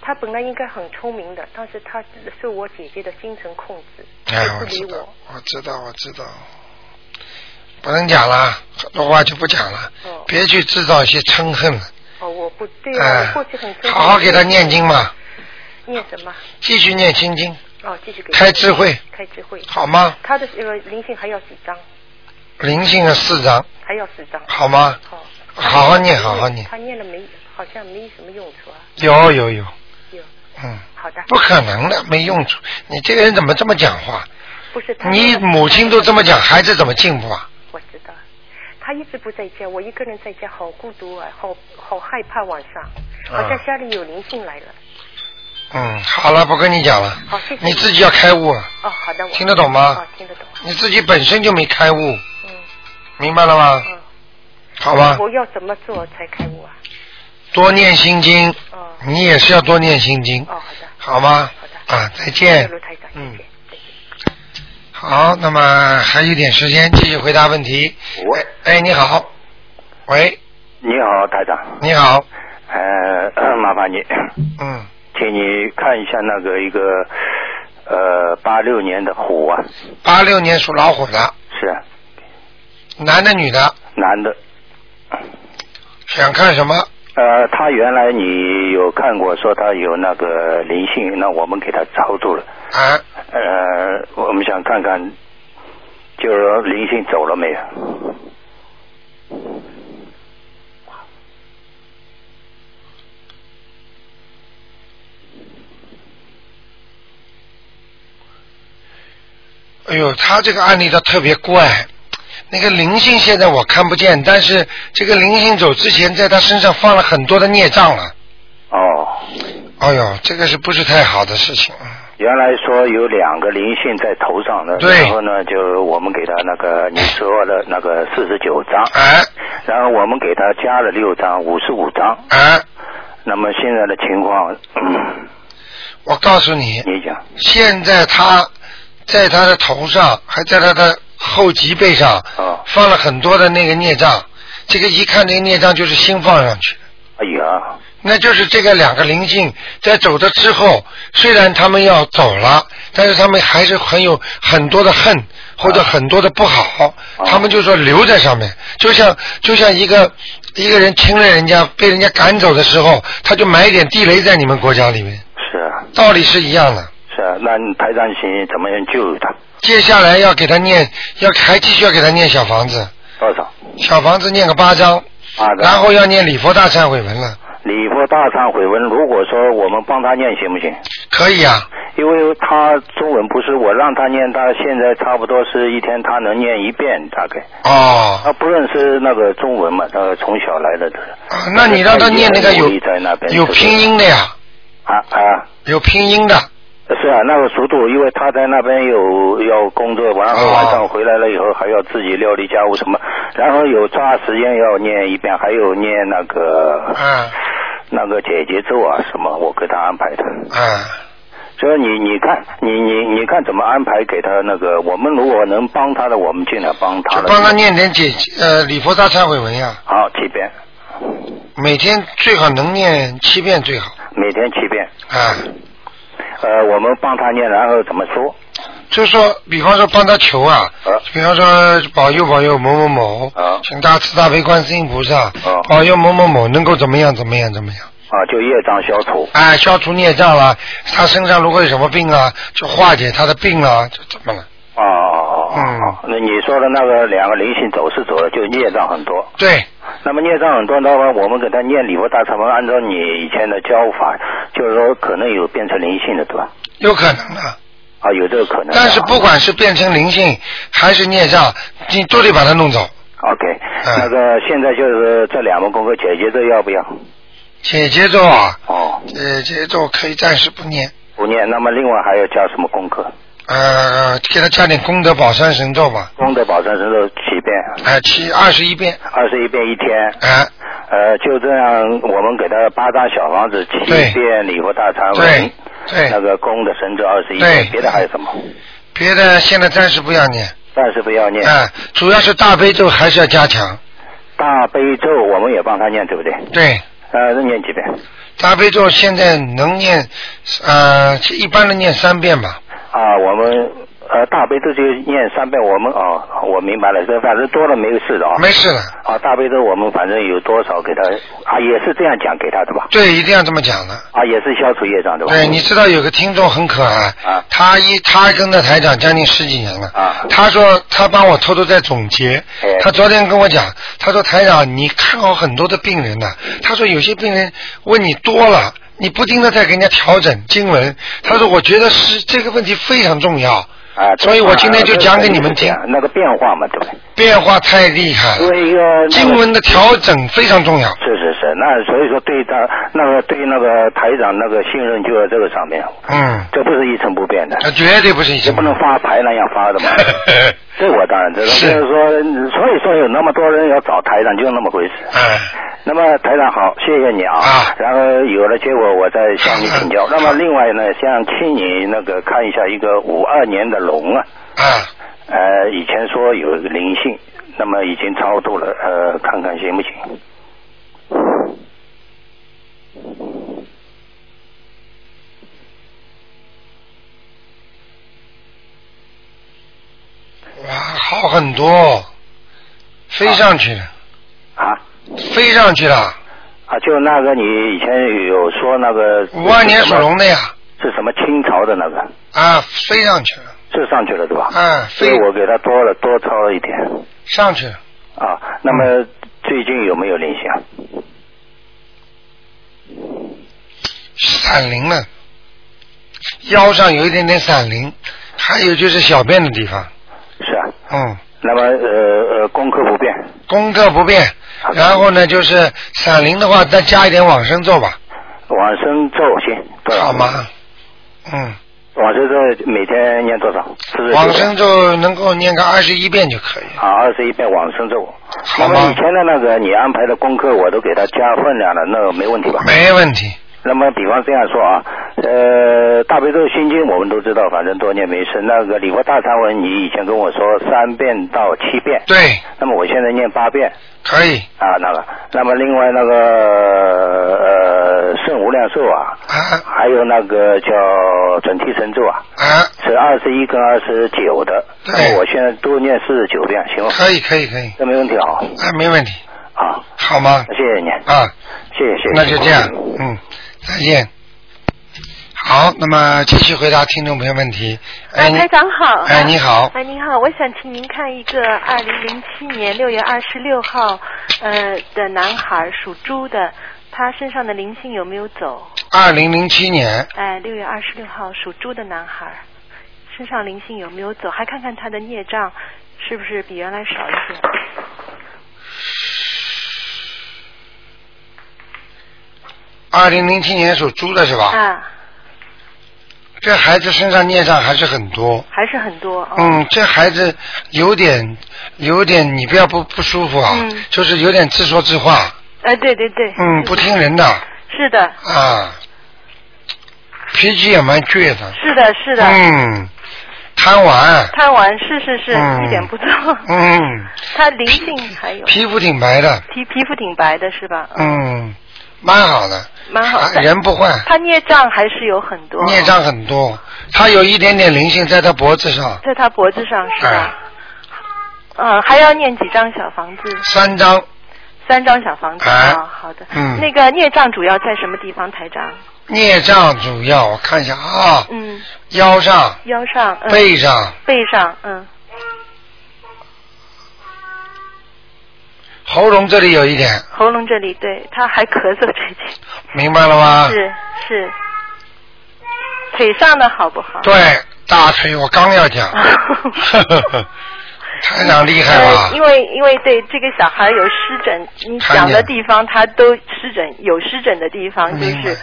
他他本来应该很聪明的，但是他受我姐姐的精神控制，哎，不理我知道我。，我知道，我知道，不能讲了，很多话就不讲了，哦别去制造一些嗔恨了。哦，我不对啊，哎我过去很好好给他念经嘛，念什么？继续念心经，哦，继续给开智慧，开智慧。好吗？他的呃灵性还要几张？灵性的四张，还要四张。好吗？好。好好念，好好念。他念了没？好像没什么用处啊。有有有，有。嗯，好的。不可能的，没用处。你这个人怎么这么讲话？不是他。你母亲都这么讲，孩子怎么进步啊？他一直不在家，我一个人在家，好孤独啊，好好害怕晚上，好像家里有灵性来了。嗯，好了，不跟你讲了。好，谢谢。你自己要开悟啊。哦，好的，我听得懂吗？哦，听得懂。你自己本身就没开悟。嗯。明白了吗？嗯。好吧。我要怎么做才开悟啊？多念心经。哦。你也是要多念心经。哦，好的。好吗？好的。啊，再见。嗯。好，那么还有一点时间，继续回答问题。喂，哎，你好。喂。你好，台长。你好。呃，麻烦你。嗯。请你看一下那个一个呃八六年的虎啊。八六年属老虎的。是。啊男的女的？男的。想看什么？呃，他原来你有看过，说他有那个灵性，那我们给他超度了。啊。呃，我们想看看，就是说灵性走了没有？哎呦，他这个案例倒特别怪。那个灵性现在我看不见，但是这个灵性走之前，在他身上放了很多的孽障了。哦。哎呦，这个是不是太好的事情？原来说有两个灵性在头上的，对。然后呢，就我们给他那个你说的那个四十九张，哎，然后我们给他加了六张，五十五张，哎，那么现在的情况，嗯，我告诉你，你讲，现在他在他的头上，还在他的后脊背上，哦。放了很多的那个孽障，这个一看那个孽障就是新放上去。哎呀，那就是这个两个灵性在走的之后，虽然他们要走了，但是他们还是很有很多的恨或者很多的不好，他们就说留在上面，就像就像一个一个人亲了人家被人家赶走的时候，他就埋一点地雷在你们国家里面，是啊，道理是一样的。是啊，那台长请怎么样救他？接下来要给他念，要还继续要给他念小房子，多少？小房子念个八章。然后要念礼佛大忏悔文了，礼佛大忏悔文，如果说我们帮他念行不行？可以啊，因为他中文不是我让他念，他现在差不多是一天他能念一遍大概。哦。他不认识那个中文嘛，他从小来的。啊，那你让他念那个有在那边有拼音的呀，啊啊。有拼音的。是啊，那个速度，因为他在那边有要工作，然后晚上回来了以后还要自己料理家务什么，然后有抓时间要念一遍，还有念那个，嗯，那个姐姐咒啊什么，我给他安排的。嗯。所以你你看你你你看怎么安排给他那个？我们如果能帮他的，我们尽量帮他的。帮他念点解呃礼佛大忏悔文呀。好，几遍。每天最好能念七遍最好。每天七遍。啊。呃，我们帮他念，然后怎么说？就说，比方说帮他求啊，比方说保佑保佑某某某，请大慈大悲观世音菩萨，保佑某某某能够怎么样怎么样怎么样。啊，就业障消除。哎，消除孽障了，他身上如果有什么病啊，就化解他的病了，就怎么了？哦哦哦。嗯。那你说的那个两个灵性走是走了，就孽障很多。对。那么孽障很多的话，我们给他念礼佛大忏文，按照你以前的教法，就是说可能有变成灵性的，对吧？有可能的。啊，有这个可能。但是不管是变成灵性还是孽障，你都得把它弄走。OK，、那个现在就是这两门功课解决这要不要？解节奏啊。哦。姐姐做可以暂时不念，不念，那么另外还要加什么功课？呃，给他加点功德宝山神咒吧。功德宝山神咒七遍。哎，七二十一遍。二十一遍一天。哎。呃，就这样，我们给他八张小房子，七遍礼佛大忏文。对。对。那个功德神咒二十一遍，别的还有什么？别的现在暂时不要念。暂时不要念。哎，主要是大悲咒还是要加强。大悲咒我们也帮他念，对不对？对。呃，念几遍？大悲咒现在能念，呃，一般的念三遍吧。啊，我们呃大悲咒就念三遍，我们哦，我明白了，这反正多了没有事的啊。没事的。啊，大悲咒我们反正有多少给他啊，也是这样讲给他的吧？对，一定要这么讲的。啊，也是消除业障对吧？对，你知道有个听众很可爱，啊他一他跟着台长将近十几年了，啊他说他帮我偷偷在总结，哎他昨天跟我讲，他说台长你看好很多的病人呐、他说有些病人问你多了，你不停的在给人家调整经文，他说我觉得是这个问题非常重要，啊，所以我今天就讲给你们听啊那个变化嘛，对不对？变化太厉害了，因经文的调整非常重要，是是是，那所以说对他那个对那个台长那个信任就在这个上面，嗯，这不是一成不变的，那绝对不是一成不能发牌那样发的嘛。[laughs] 这我当然知道，是。就是说，所以说有那么多人要找台长，就那么回事。嗯，那么台长好，谢谢你啊。啊。然后有了结果，我再向你请教。那么另外呢，想请你那个看一下一个五二年的龙啊，啊，呃，以前说有一个灵性，那么已经超度了，呃，看看行不行？哇，好很多，飞上去了，啊？飞上去了，啊，就那个你以前有说那个五二年属龙的呀，是什么清朝的那个，啊，飞上去了，是上去了对吧？嗯，所以我给他多了多抄了一点上去了，啊。那么最近有没有联系啊？闪灵了，腰上有一点点闪灵，还有就是小便的地方，是啊。嗯，那么呃呃，功课不变，功课不变，然后呢就是闪灵的话再加一点往生咒吧，往生咒行多少？好吗？嗯，往生咒每天念多少？往生咒能够念个二十一遍就可以，啊，二十一遍往生咒。好吗那么以前的那个你安排的功课，我都给他加分量了，那个没问题吧？没问题，那么，比方这样说啊，呃，大悲咒心经我们都知道，反正多念没事。那个礼佛大忏文，你以前跟我说三遍到七遍，对，那么我现在念八遍可以。啊，那个，那么另外那个呃圣无量寿啊，啊。还有那个叫准提神咒啊，啊，是二十一跟二十九的，对。那么我现在多念四十九遍，行吗？可以可以可以，这没问题啊，啊，没问题，啊，好吗？谢谢你，啊，谢谢谢谢。那就这样，嗯，再见。好，那么继续回答听众朋友问题。哎，台长好。哎，你好。哎，你好，我想请您看一个二零零七年六月二十六号呃的男孩，属猪的，他身上的灵性有没有走？二零零七年，哎，六月二十六号属猪的男孩，身上灵性有没有走？还看看他的孽障是不是比原来少一些？二零零七年属猪的是吧？啊，这孩子身上孽障还是很多。还是很多。哦、嗯，这孩子有点有点，你不要不不舒服啊，嗯。就是有点自说自话，哎，对对对。嗯，不听人的。是的，啊，脾气也蛮倔的，是的，是的。嗯，贪玩，贪玩是是是，嗯。一点不错。嗯，[laughs] 他灵性还有。皮肤挺白的，皮皮肤挺白的是吧？嗯，蛮好的，蛮好。人不坏，他孽障还是有很多。孽障很多，他有一点点灵性在他脖子上，在他脖子上是吧？哎。嗯，还要念几张小房子？三张，三张小房子哎。啊、好的。嗯。那个孽障主要在什么地方，台长？孽障主要我看一下啊，嗯，腰上、腰上、嗯、背上、背上，嗯，喉咙这里有一点，喉咙这里，对，他还咳嗽最近。明白了吗？是是。腿上的好不好？对，大腿我刚要讲，[laughs] 台长厉害吧呃？因为因为对这个小孩有湿疹，你讲的地方他都湿疹，有湿疹的地方就是。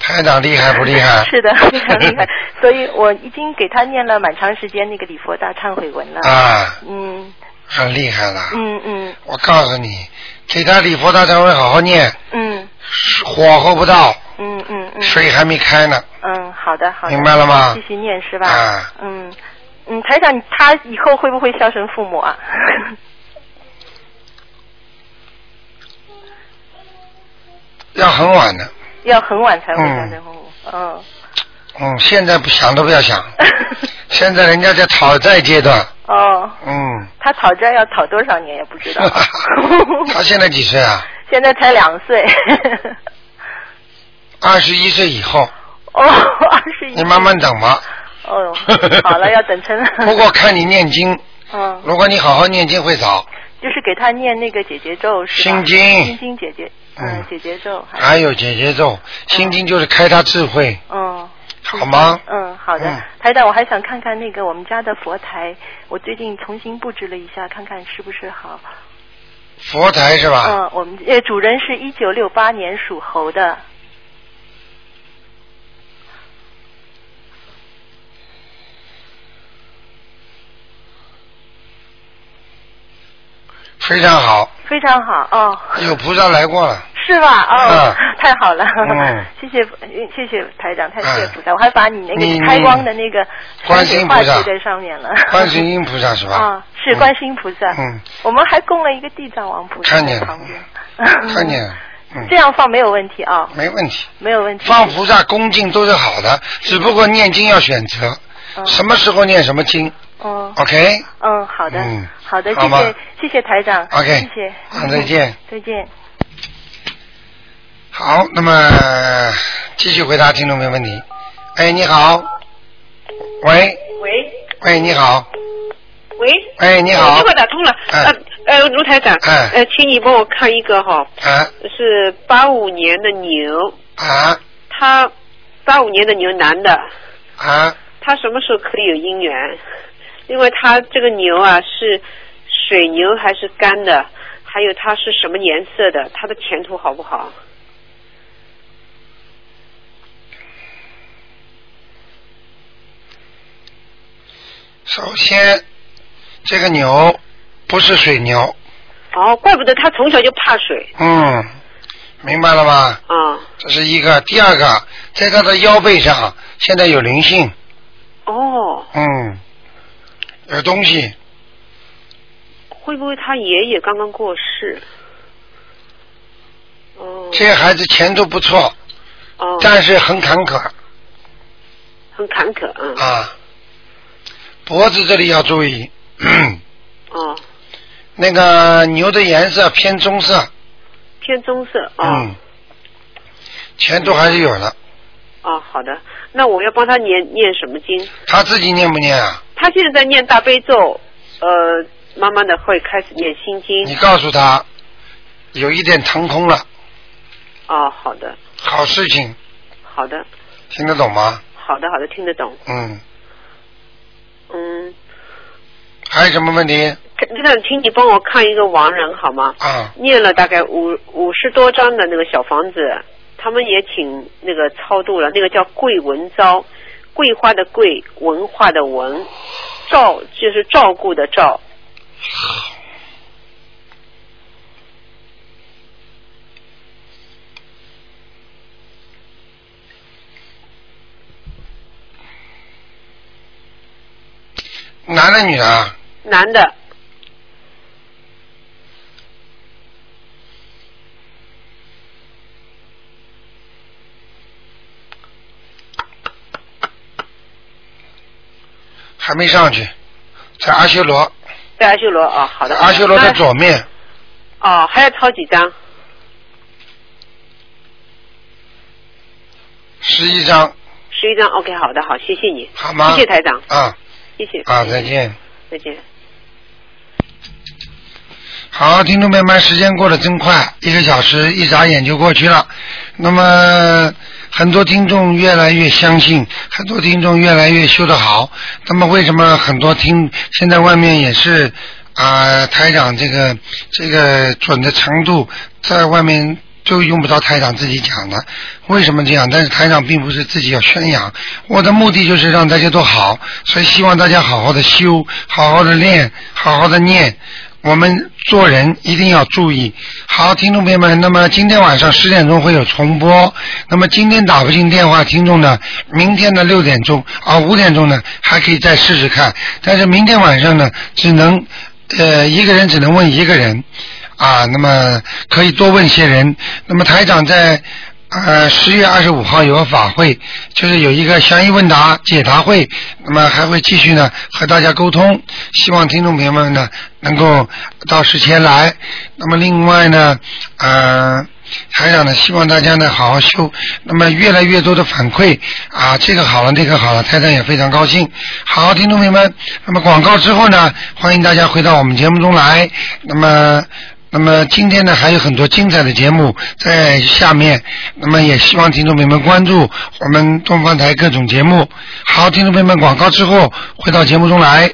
台长厉害不厉害？[laughs] 是的，非常厉害。所以我已经给他念了蛮长时间那个礼佛大忏悔文了。[laughs] 啊，嗯很厉害了。嗯嗯我告诉你，给他礼佛大忏悔好好念，嗯火候不到，嗯嗯嗯。水还没开呢。嗯，好的好的。明白了吗继续念是吧？啊嗯嗯，台长，他以后会不会孝顺父母啊？[laughs] 要很晚的。要很晚才会孝顺父母。嗯。嗯，现在不想都不要想，[laughs] 现在人家在讨债阶段。哦，嗯，他讨债要讨多少年也不知道。[laughs] 他现在几岁啊？现在才两岁。[laughs] 二十一岁以后，哦，二十一。你慢慢等吧。哦，好了，要等成了。不过看你念经，嗯，如果你好好念经会早。就是给他念那个姐姐咒是吧？心经心经姐姐，嗯，姐姐咒。还有姐姐咒，心经就是开他智慧，嗯。好吗？嗯，好的嗯。台长，我还想看看那个我们家的佛台，我最近重新布置了一下，看看是不是好。佛台是吧？嗯，我们呃主人是一九六八年属猴的。非常好，非常好哦。有菩萨来过了。是吧？哦，嗯太好了，嗯 [laughs] 谢谢谢谢台长，太谢谢菩萨，我还把你那个开光的那个观世音菩萨在上面了。观世音菩萨是吧？啊，[laughs] 是观世音菩萨。嗯，我们还供了一个地藏王菩萨看见旁边。看见这样放没有问题啊，没问题。没有问题。放菩萨恭敬都是好的，只不过念经要选择，嗯什么时候念什么经。哦。OK。嗯，好的，嗯好的，谢谢谢谢台长 OK 谢谢，好再见，再见。好，那么继续回答听众朋友问题。哎，你好，喂，喂。喂，你好，喂，哎，你好。我电话打通了。哎呃呃，卢台长，哎呃，请你帮我看一个哈，啊是八五年的牛，啊。他八五年的牛男的，啊，他什么时候可以有姻缘？因为，他这个牛啊是水牛还是干的？还有它是什么颜色的？它的前途好不好？首先这个牛不是水牛，哦，怪不得他从小就怕水。嗯，明白了吧？啊。这是一个，第二个，在他的腰背上现在有灵性，哦，嗯，有东西，会不会他爷爷刚刚过世？哦。这个孩子前途不错，哦，但是很坎坷。很坎坷，嗯。啊，脖子这里要注意，哦，[clears throat] 那个牛的颜色偏棕色，偏棕色。哦。嗯，前途还是有的。哦，好的。那我要帮他念念什么经？他自己念不念啊？他现在在念大悲咒，呃，慢慢的会开始念心经。你告诉他，有一点腾空了，哦，好的，好事情，好的，听得懂吗？好的，好的，听得懂。嗯，嗯，还有什么问题？这个，请你帮我看一个亡人好吗？啊，念了大概五五十多张的那个小房子，他们也请那个超度了，那个叫桂文昭，桂花的桂，文化的文，照就是照顾的照。男的女的啊？男的，还没上去，在阿修罗，在阿修罗哦，好的。阿修罗的左面，哦，还要抄几张？十一张，十一张，OK，好的，好，谢谢你，好吗？谢谢台长，啊谢谢。啊，再见。再见。好，听众朋友们，时间过得真快，一个小时一眨眼就过去了。那么，很多听众越来越相信，很多听众越来越修得好。那么，为什么很多听现在外面也是啊、台长这个这个准的程度，在外面就用不着台长自己讲的。为什么这样？但是台长并不是自己要宣扬，我的目的就是让大家都好，所以希望大家好好的修，好好的练，好好的念。我们做人一定要注意。好，听众朋友们，那么今天晚上十点钟会有重播。那么今天打不进电话，听众呢，明天的六点钟啊五点钟呢还可以再试试看。但是明天晚上呢，只能呃一个人只能问一个人。啊，那么可以多问些人。那么台长在呃十月二十五号有个法会，就是有一个相应问答解答会，那么还会继续呢和大家沟通，希望听众朋友们呢能够到时前来。那么另外呢，呃。台长呢，希望大家呢好好修。那么越来越多的反馈啊，这个好了，那个好了，台长也非常高兴。好，听众朋友们，那么广告之后呢，欢迎大家回到我们节目中来。那么，那么今天呢还有很多精彩的节目在下面。那么也希望听众朋友们关注我们东方台各种节目。好，听众朋友们，广告之后回到节目中来。